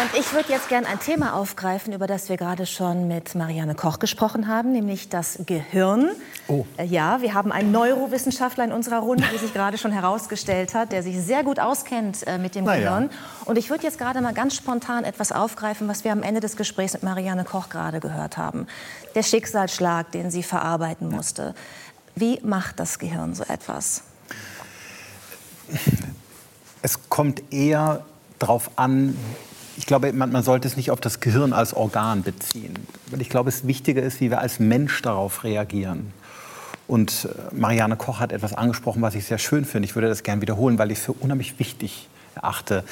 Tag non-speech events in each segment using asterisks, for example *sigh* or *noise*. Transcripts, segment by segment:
Und ich würde jetzt gerne ein Thema aufgreifen, über das wir gerade schon mit Marianne Koch gesprochen haben, nämlich das Gehirn. Oh. Äh, ja, wir haben einen Neurowissenschaftler in unserer Runde, wie sich gerade schon herausgestellt hat, der sich sehr gut auskennt äh, mit dem Na Gehirn. Ja. Und ich würde jetzt gerade mal ganz spontan etwas aufgreifen, was wir am Ende des Gesprächs mit Marianne Koch gerade gehört haben. Der Schicksalsschlag, den sie verarbeiten musste. Wie macht das Gehirn so etwas? Es kommt eher darauf an, ich glaube, man, man, sollte es nicht auf das Gehirn als Organ beziehen. Weil ich glaube, es wichtiger ist, wie wir als Mensch darauf reagieren. Und äh, Marianne Koch hat etwas angesprochen, was ich sehr schön finde. Ich würde das gerne wiederholen, weil ich es für unheimlich wichtig erachte.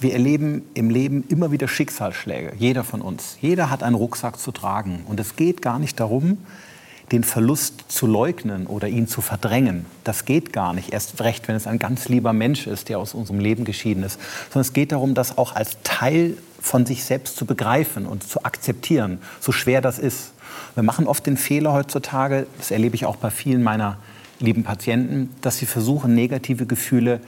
Wir erleben im Leben immer wieder Schicksalsschläge, jeder von uns. Jeder hat einen Rucksack zu tragen. Und es geht gar nicht darum, den Verlust zu leugnen oder ihn zu verdrängen. Das geht gar nicht, erst recht, wenn es ein ganz lieber Mensch ist, der aus unserem Leben geschieden ist. Sondern es geht darum, das auch als Teil von sich selbst zu begreifen und zu akzeptieren, so schwer das ist. Wir machen oft den Fehler heutzutage, das erlebe ich auch bei vielen meiner lieben Patienten, dass sie versuchen, negative Gefühle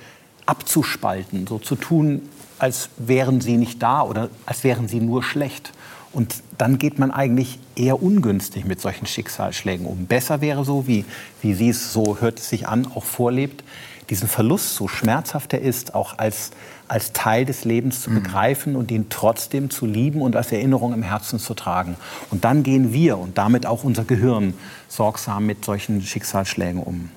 abzuspalten, so zu tun, als wären sie nicht da oder als wären sie nur schlecht. Und dann geht man eigentlich eher ungünstig mit solchen Schicksalsschlägen um. Besser wäre so, wie, wie sie es, so hört es sich an, auch vorlebt, diesen Verlust, so schmerzhaft er ist, auch als, als Teil des Lebens zu mhm. begreifen und ihn trotzdem zu lieben und als Erinnerung im Herzen zu tragen. Und dann gehen wir und damit auch unser Gehirn sorgsam mit solchen Schicksalsschlägen um.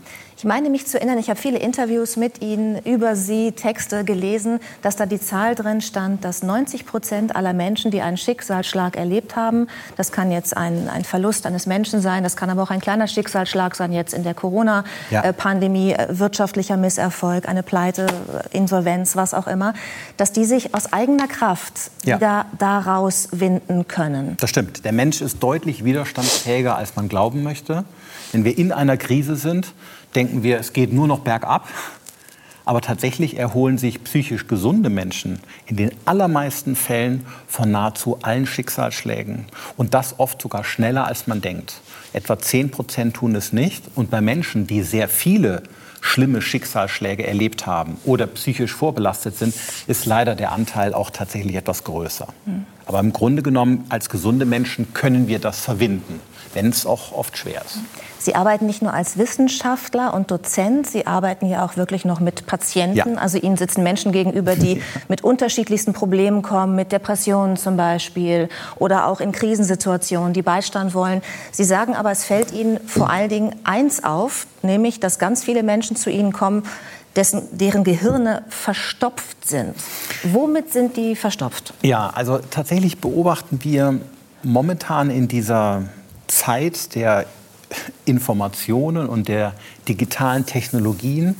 Ich meine mich zu erinnern, ich habe viele Interviews mit Ihnen über Sie, Texte gelesen, dass da die Zahl drin stand, dass 90 Prozent aller Menschen, die einen Schicksalsschlag erlebt haben, das kann jetzt ein, ein Verlust eines Menschen sein, das kann aber auch ein kleiner Schicksalsschlag sein, jetzt in der Corona-Pandemie, ja. Äh, wirtschaftlicher Misserfolg, eine Pleite, Insolvenz, was auch immer, dass die sich aus eigener Kraft ja. wieder daraus winden können. Das stimmt. Der Mensch ist deutlich widerstandsfähiger, als man glauben möchte. Wenn wir in einer Krise sind, denken wir, es geht nur noch bergab. Aber tatsächlich erholen sich psychisch gesunde Menschen in den allermeisten Fällen von nahezu allen Schicksalsschlägen. Und das oft sogar schneller, als man denkt. Etwa 10 Prozent tun es nicht. Und bei Menschen, die sehr viele schlimme Schicksalsschläge erlebt haben oder psychisch vorbelastet sind, ist leider der Anteil auch tatsächlich etwas größer. Mhm. Aber im Grunde genommen, als gesunde Menschen können wir das verwinden, wenn es auch oft schwer ist. Sie arbeiten nicht nur als Wissenschaftler und Dozent, Sie arbeiten ja auch wirklich noch mit Patienten. Ja. Also Ihnen sitzen Menschen gegenüber, die *laughs* mit unterschiedlichsten Problemen kommen, mit Depressionen zum Beispiel oder auch in Krisensituationen, die Beistand wollen. Sie sagen aber, es fällt Ihnen vor allen Dingen eins auf, nämlich, dass ganz viele Menschen zu Ihnen kommen, dessen, deren Gehirne verstopft sind. Womit sind die verstopft? Ja, also tatsächlich beobachten wir momentan in dieser Zeit der Informationen und der digitalen Technologien,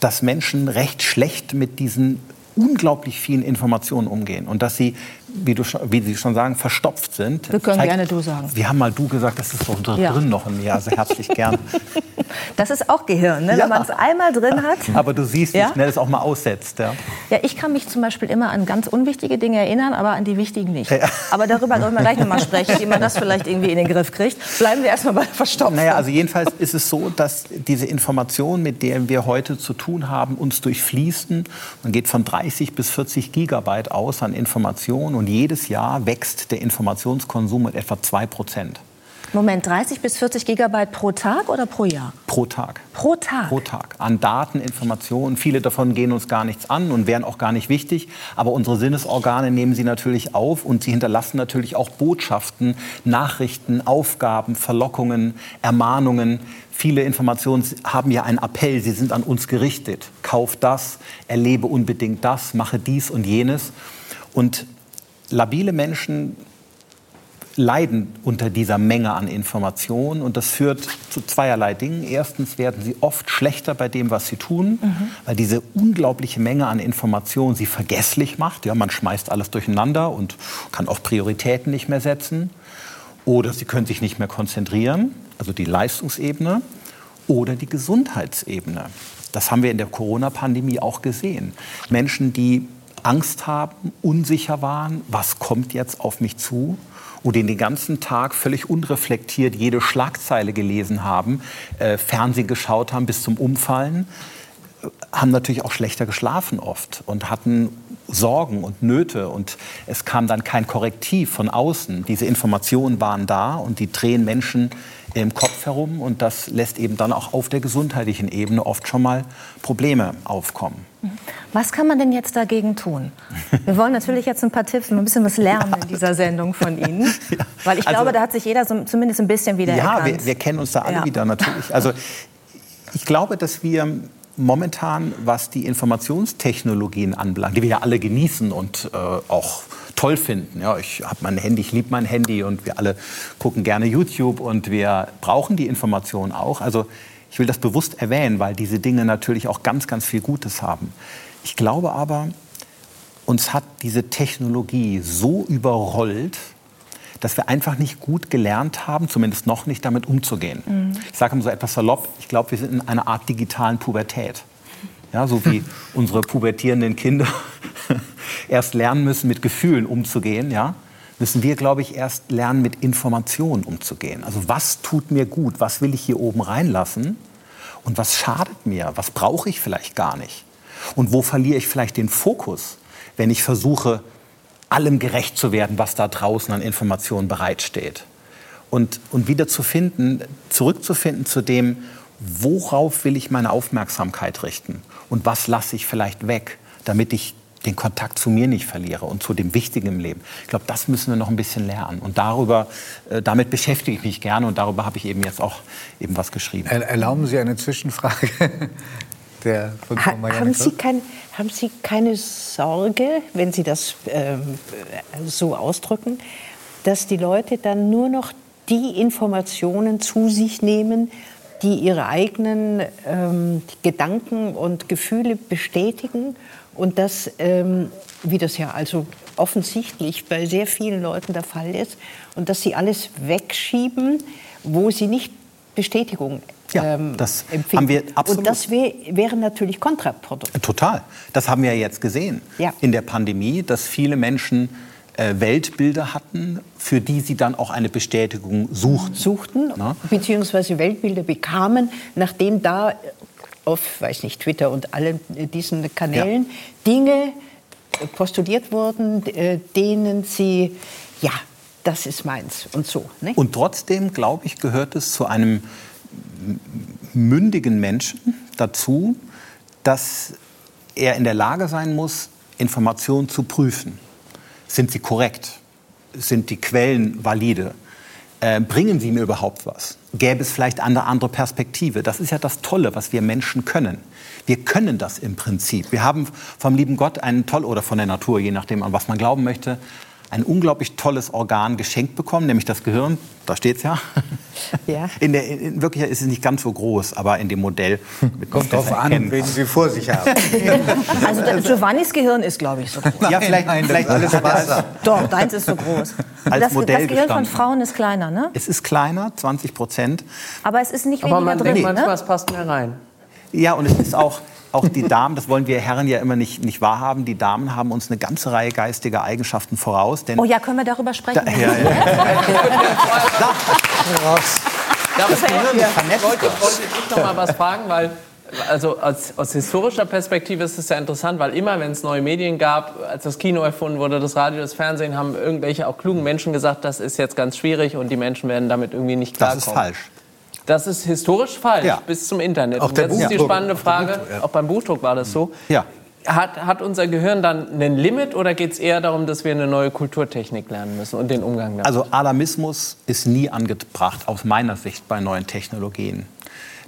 dass Menschen recht schlecht mit diesen unglaublich vielen Informationen umgehen und dass sie, wie, du, wie Sie schon sagen, verstopft sind. Wir können Zeigt, gerne du sagen. Wir haben mal du gesagt, das ist doch ja. drin noch in mir, also herzlich gern. *laughs* Das ist auch Gehirn, ne? Ja. wenn man es einmal drin hat. Aber du siehst, wie ja? schnell es auch mal aussetzt. Ja? ja, ich kann mich zum Beispiel immer an ganz unwichtige Dinge erinnern, aber an die wichtigen nicht. Ja. Aber darüber sollen wir gleich noch mal sprechen, wie man das vielleicht irgendwie in den Griff kriegt. Bleiben wir erstmal bei Verstopfung. Naja, also jedenfalls ist es so, dass diese Informationen, mit denen wir heute zu tun haben, uns durchfließen. Man geht von 30 bis 40 Gigabyte aus an Informationen und jedes Jahr wächst der Informationskonsum mit etwa 2 Prozent. Moment, 30 bis 40 Gigabyte pro Tag oder pro Jahr? Pro Tag. Pro Tag? Pro Tag. An Daten, Informationen. Viele davon gehen uns gar nichts an und wären auch gar nicht wichtig. Aber unsere Sinnesorgane nehmen sie natürlich auf und sie hinterlassen natürlich auch Botschaften, Nachrichten, Aufgaben, Verlockungen, Ermahnungen. Viele Informationen haben ja einen Appell, sie sind an uns gerichtet. Kauf das, erlebe unbedingt das, mache dies und jenes. Und labile Menschen leiden unter dieser Menge an Informationen und das führt zu zweierlei Dingen. Erstens werden sie oft schlechter bei dem, was sie tun, mhm. weil diese unglaubliche Menge an Informationen sie vergesslich macht. Ja, man schmeißt alles durcheinander und kann auch Prioritäten nicht mehr setzen. Oder sie können sich nicht mehr konzentrieren, also die Leistungsebene, oder die Gesundheitsebene. Das haben wir in der Corona-Pandemie auch gesehen. Menschen, die Angst haben, unsicher waren, was kommt jetzt auf mich zu, und den ganzen Tag völlig unreflektiert jede Schlagzeile gelesen haben, äh, Fernsehen geschaut haben bis zum Umfallen, haben natürlich auch schlechter geschlafen oft und hatten Sorgen und Nöte und es kam dann kein Korrektiv von außen. Diese Informationen waren da und die drehen Menschen im Kopf herum und das lässt eben dann auch auf der gesundheitlichen Ebene oft schon mal Probleme aufkommen. Was kann man denn jetzt dagegen tun? *laughs* Wir wollen natürlich jetzt ein paar Tipps, ein bisschen was lernen in dieser Sendung von Ihnen, *laughs* weil ich also, glaube, da hat sich jeder so, zumindest ein bisschen wieder. Ja, wir, wir, kennen uns da alle ja. wieder natürlich. Also *laughs* ich glaube, dass wir momentan, was die Informationstechnologien anbelangt, die wir ja alle genießen und äh, auch toll finden. Ja, ich habe mein Handy, ich liebe mein Handy und wir alle gucken gerne YouTube und wir brauchen die Informationen auch. Also ich will das bewusst erwähnen, weil diese Dinge natürlich auch ganz, ganz viel Gutes haben. Ich glaube aber, uns hat diese Technologie so überrollt, dass wir einfach nicht gut gelernt haben, zumindest noch nicht damit umzugehen. Mhm. Ich sage mal so etwas salopp, ich glaube, wir sind in einer Art digitalen Pubertät. Ja, so wie *laughs* unsere pubertierenden Kinder *laughs* erst lernen müssen, mit Gefühlen umzugehen, ja, müssen wir, glaube ich, erst lernen, mit Informationen umzugehen. Also was tut mir gut, was will ich hier oben reinlassen und was schadet mir, was brauche ich vielleicht gar nicht. Und wo verliere ich vielleicht den Fokus, wenn ich versuche, allem gerecht zu werden, was da draußen an Informationen bereitsteht. Und, und wieder zu finden, zurückzufinden zu dem, worauf will ich meine Aufmerksamkeit richten und was lasse ich vielleicht weg, damit ich den Kontakt zu mir nicht verliere und zu dem Wichtigen im Leben. Ich glaube, das müssen wir noch ein bisschen lernen. Und darüber, äh, damit beschäftige ich mich gerne und darüber habe ich eben jetzt auch eben was geschrieben. Erlauben Sie eine Zwischenfrage? *laughs* Der von ha haben, Sie kein, haben Sie keine Sorge, wenn Sie das äh, so ausdrücken, dass die Leute dann nur noch die Informationen zu sich nehmen, die ihre eigenen ähm, Gedanken und Gefühle bestätigen und das, ähm, wie das ja also offensichtlich bei sehr vielen Leuten der Fall ist, und dass sie alles wegschieben, wo sie nicht Bestätigung ja, ähm, das empfinden. haben wir absolut. Und das wär, wäre natürlich kontraproduktiv. Total. Das haben wir jetzt gesehen ja. in der Pandemie, dass viele Menschen äh, Weltbilder hatten, für die sie dann auch eine Bestätigung suchten. Suchten, Na? beziehungsweise Weltbilder bekamen, nachdem da auf, weiß nicht, Twitter und allen diesen Kanälen ja. Dinge postuliert wurden, äh, denen sie, ja, das ist meins und so. Ne? Und trotzdem, glaube ich, gehört es zu einem mündigen Menschen dazu, dass er in der Lage sein muss, Informationen zu prüfen. Sind sie korrekt? Sind die Quellen valide? Äh, bringen sie mir überhaupt was? Gäbe es vielleicht eine andere Perspektive? Das ist ja das Tolle, was wir Menschen können. Wir können das im Prinzip. Wir haben vom lieben Gott einen toll oder von der Natur, je nachdem an was man glauben möchte, ein unglaublich tolles Organ geschenkt bekommen, nämlich das Gehirn. Da steht es ja. ja. In, der, in Wirklichkeit ist es nicht ganz so groß, aber in dem Modell. Kommt drauf an, wen Sie vor sich haben. *laughs* also Giovannis Gehirn ist, glaube ich, so groß. ja, vielleicht, nein, vielleicht alles Wasser. Doch, deins ist so groß. *laughs* Als das, Modell das Gehirn gestanden. von Frauen ist kleiner, ne? Es ist kleiner, 20 Prozent. Aber es ist nicht weniger aber man drin, denkt manchmal, ne? es passt mehr rein. Ja, und es ist auch auch die Damen, das wollen wir Herren ja immer nicht, nicht wahrhaben, die Damen haben uns eine ganze Reihe geistiger Eigenschaften voraus. oh ja, können wir darüber sprechen? Da, ja, ja. *laughs* das Gehirn ist vernetzt. Wollte, wollte ich noch mal was fragen, weil also aus, aus, historischer Perspektive ist es ja interessant, weil immer, wenn es neue Medien gab, als das Kino erfunden wurde, das Radio, das Fernsehen, haben irgendwelche auch klugen Menschen gesagt, das ist jetzt ganz schwierig und die Menschen werden damit irgendwie nicht klarkommen. Das ist falsch. Das ist historisch falsch ja. bis zum Internet. Auch der und jetzt ist die spannende Frage, ja. auch beim Buchdruck war das so. Ja. Hat, hat unser Gehirn dann ein Limit oder geht es eher darum, dass wir eine neue Kulturtechnik lernen müssen und den Umgang damit? Also Alarmismus ist nie angebracht, aus meiner Sicht, bei neuen Technologien.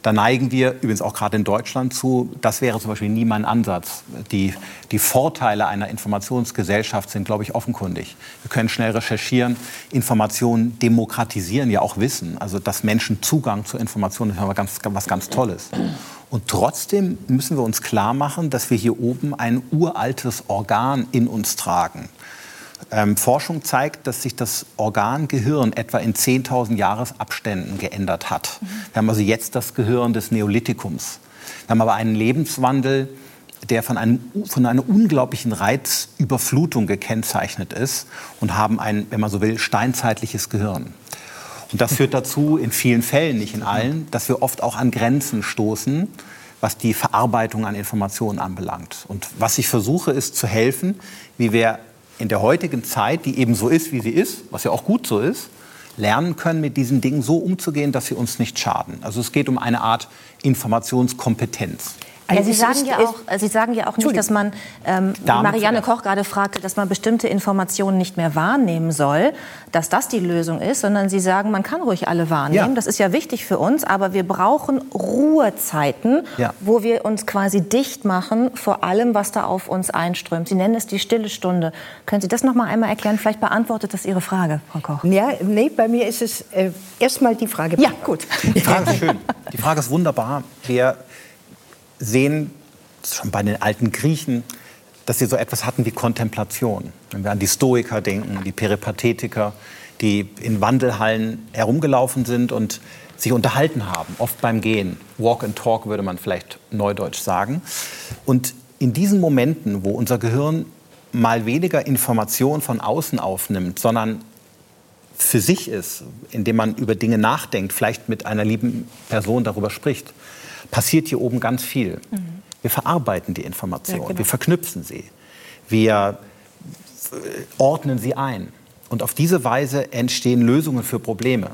Da neigen wir übrigens auch gerade in Deutschland zu. Das wäre zum Beispiel nie mein Ansatz. Die, die Vorteile einer Informationsgesellschaft sind, glaube ich, offenkundig. Wir können schnell recherchieren. Informationen demokratisieren ja auch Wissen. Also, dass Menschen Zugang zu Informationen ist ganz, was ganz Tolles. Und trotzdem müssen wir uns klar machen, dass wir hier oben ein uraltes Organ in uns tragen. Ähm, Forschung zeigt, dass sich das Organ Gehirn etwa in 10.000 Jahresabständen geändert hat. Mhm. Wir haben also jetzt das Gehirn des Neolithikums. Wir haben aber einen Lebenswandel, der von, einem, von einer unglaublichen Reizüberflutung gekennzeichnet ist und haben ein, wenn man so will, steinzeitliches Gehirn. Und das führt dazu, in vielen Fällen, nicht in allen, dass wir oft auch an Grenzen stoßen, was die Verarbeitung an Informationen anbelangt. Und was ich versuche, ist zu helfen, wie wir in der heutigen Zeit, die eben so ist, wie sie ist, was ja auch gut so ist, lernen können, mit diesen Dingen so umzugehen, dass sie uns nicht schaden. Also es geht um eine Art Informationskompetenz. Ja, Sie, sagen ja auch, Sie sagen ja auch nicht, dass man, ähm, wie Marianne Koch gerade fragte, dass man bestimmte Informationen nicht mehr wahrnehmen soll, dass das die Lösung ist, sondern Sie sagen, man kann ruhig alle wahrnehmen. Ja. Das ist ja wichtig für uns, aber wir brauchen Ruhezeiten, ja. wo wir uns quasi dicht machen vor allem, was da auf uns einströmt. Sie nennen es die stille Stunde. Können Sie das noch mal einmal erklären? Vielleicht beantwortet das Ihre Frage, Frau Koch. Ja, nee, bei mir ist es äh, erstmal die Frage. Ja, gut. Die Frage ist schön. Die Frage ist wunderbar. Wir sehen schon bei den alten Griechen, dass sie so etwas hatten wie Kontemplation. Wenn wir an die Stoiker denken, die Peripathetiker, die in Wandelhallen herumgelaufen sind und sich unterhalten haben, oft beim Gehen. Walk and Talk würde man vielleicht neudeutsch sagen. Und in diesen Momenten, wo unser Gehirn mal weniger Information von außen aufnimmt, sondern für sich ist, indem man über Dinge nachdenkt, vielleicht mit einer lieben Person darüber spricht, passiert hier oben ganz viel. Mhm. Wir verarbeiten die Informationen, ja, genau. wir verknüpfen sie, wir äh, ordnen sie ein. Und auf diese Weise entstehen Lösungen für Probleme.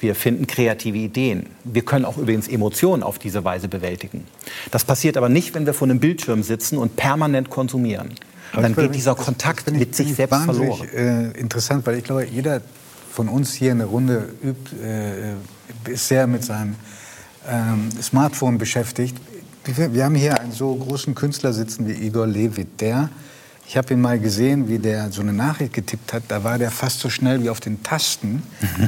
Wir finden kreative Ideen. Wir können auch übrigens Emotionen auf diese Weise bewältigen. Das passiert aber nicht, wenn wir vor einem Bildschirm sitzen und permanent konsumieren. Und dann geht dieser Kontakt mit sich selbst verloren. Äh, interessant, weil ich glaube, jeder von uns hier in der Runde übt, äh, ist sehr mit seinem ähm, Smartphone beschäftigt. Wir haben hier einen so großen Künstler sitzen wie Igor Levit. Der, ich habe ihn mal gesehen, wie der so eine Nachricht getippt hat. Da war der fast so schnell wie auf den Tasten.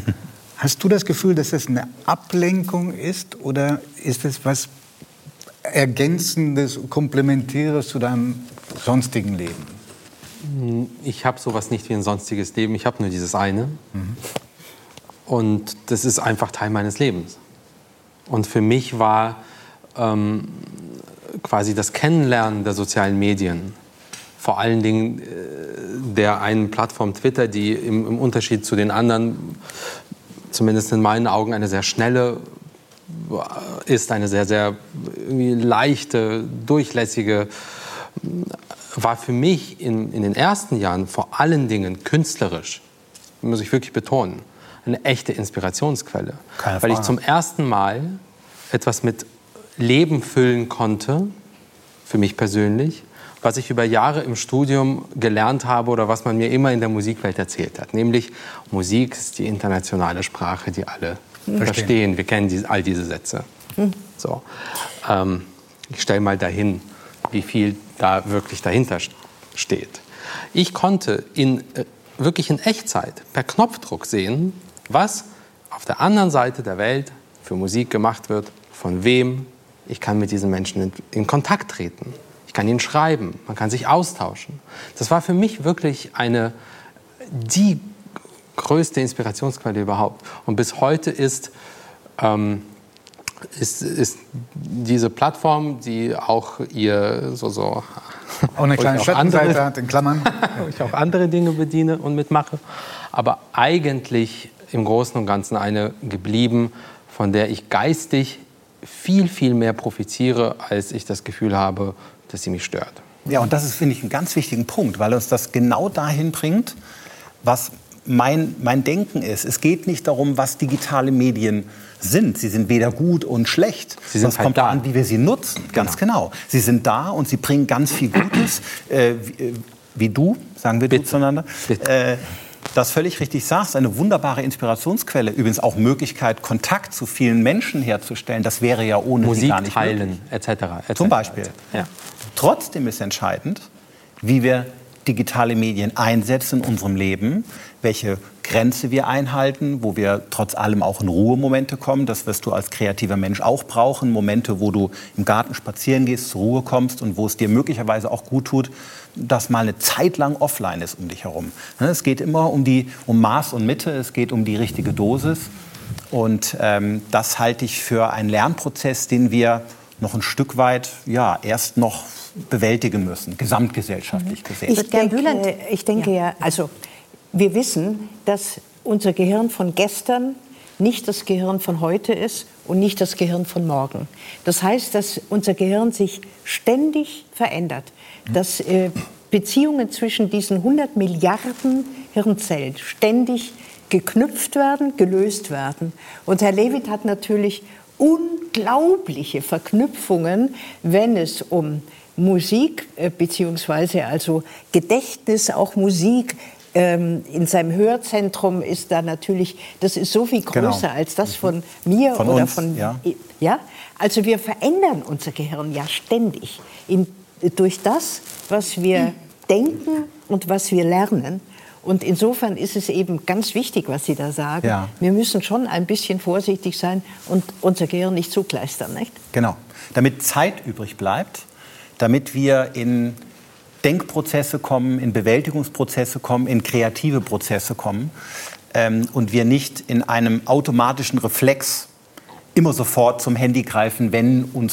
*laughs* Hast du das Gefühl, dass das eine Ablenkung ist oder ist es was Ergänzendes, Komplementäres zu deinem sonstigen Leben? Ich habe sowas nicht wie ein sonstiges Leben. Ich habe nur dieses eine. Mhm. Und das ist einfach Teil meines Lebens. Und für mich war ähm, quasi das Kennenlernen der sozialen Medien, vor allen Dingen äh, der einen Plattform Twitter, die im, im, Unterschied zu den anderen, zumindest in meinen Augen, eine sehr schnelle äh, ist, eine sehr, sehr leichte, durchlässige, war für mich in, in den ersten Jahren vor allen Dingen künstlerisch, muss ich wirklich betonen, eine echte Inspirationsquelle. Keine weil ich zum ersten Mal etwas mit Leben füllen konnte, für mich persönlich, was ich über Jahre im Studium gelernt habe oder was man mir immer in der Musikwelt erzählt hat. Nämlich, Musik ist die internationale Sprache, die alle verstehen. verstehen. Wir kennen die, all diese Sätze. Hm. So. Ähm, ich stelle mal dahin, wie viel da wirklich dahinter steht. Ich konnte in, äh, wirklich in Echtzeit per Knopfdruck sehen, was auf der anderen Seite der Welt für Musik gemacht wird, von wem. Ich kann mit diesen Menschen in, in Kontakt treten. Ich kann ihnen schreiben, man kann sich austauschen. Das war für mich wirklich eine, die größte Inspirationsquelle überhaupt. Und bis heute ist, ähm, ist, ist diese Plattform, die auch ihr so, so auch eine kleine Schattenseite hat, in Klammern. *laughs* wo ich auch andere Dinge bediene und mitmache. Aber eigentlich im Großen und Ganzen eine geblieben, von der ich geistig viel, viel mehr profitiere, als ich das Gefühl habe, dass sie mich stört. Ja, und das ist, finde ich, ein ganz wichtigen Punkt, weil uns das genau dahin bringt, was mein, mein Denken ist. Es geht nicht darum, was digitale Medien sind. Sie sind weder gut und schlecht. Sie sind es halt kommt da an, wie wir sie nutzen. Ganz genau. genau. Sie sind da und sie bringen ganz viel Gutes. Äh, wie, äh, wie, du, sagen wir Bitte. du zueinander. Bitte. Äh, das völlig richtig sagst, eine wunderbare Inspirationsquelle. Übrigens auch Möglichkeit, Kontakt zu vielen Menschen herzustellen. Das wäre ja ohne Musik gar nicht teilen, etc. Et Zum Beispiel. Ja. Trotzdem ist entscheidend, wie wir digitale Medien einsetzen in unserem Leben, welche Grenze wir einhalten, wo wir trotz allem auch in Ruhemomente kommen. Das wirst du als kreativer Mensch auch brauchen. Momente, wo du im Garten spazieren gehst, zur Ruhe kommst und wo es dir möglicherweise auch gut tut, dass mal eine Zeit lang offline ist um dich herum. Ne, es geht immer um, die, um Maß und Mitte, es geht um die richtige Dosis. Und ähm, das halte ich für einen Lernprozess, den wir noch ein Stück weit ja, erst noch bewältigen müssen, gesamtgesellschaftlich gesehen. Ich denke, ich denke ja. ja, also wir wissen, dass unser Gehirn von gestern nicht das Gehirn von heute ist und nicht das Gehirn von morgen. Das heißt, dass unser Gehirn sich ständig verändert, dass äh, Beziehungen zwischen diesen 100 Milliarden Hirnzellen ständig geknüpft werden, gelöst werden. Und Herr Levitt hat natürlich unglaubliche Verknüpfungen, wenn es um Musik äh, beziehungsweise also Gedächtnis, auch Musik, ähm, in seinem Hörzentrum ist da natürlich, das ist so viel genau. größer genau. als das von mir von oder uns, von ja. ja. Also wir verändern unser Gehirn ja ständig in, durch das, was wir mhm. denken und was wir lernen. Und insofern ist es eben ganz wichtig, was Sie da sagen. Ja. Wir müssen schon ein bisschen vorsichtig sein und unser Gehirn nicht zugleistern, nicht? Genau. Damit Zeit übrig bleibt, damit wir in Denkprozesse kommen, in Bewältigungsprozesse kommen, in kreative Prozesse kommen ähm, und wir nicht in einem automatischen Reflex immer sofort zum Handy greifen, wenn uns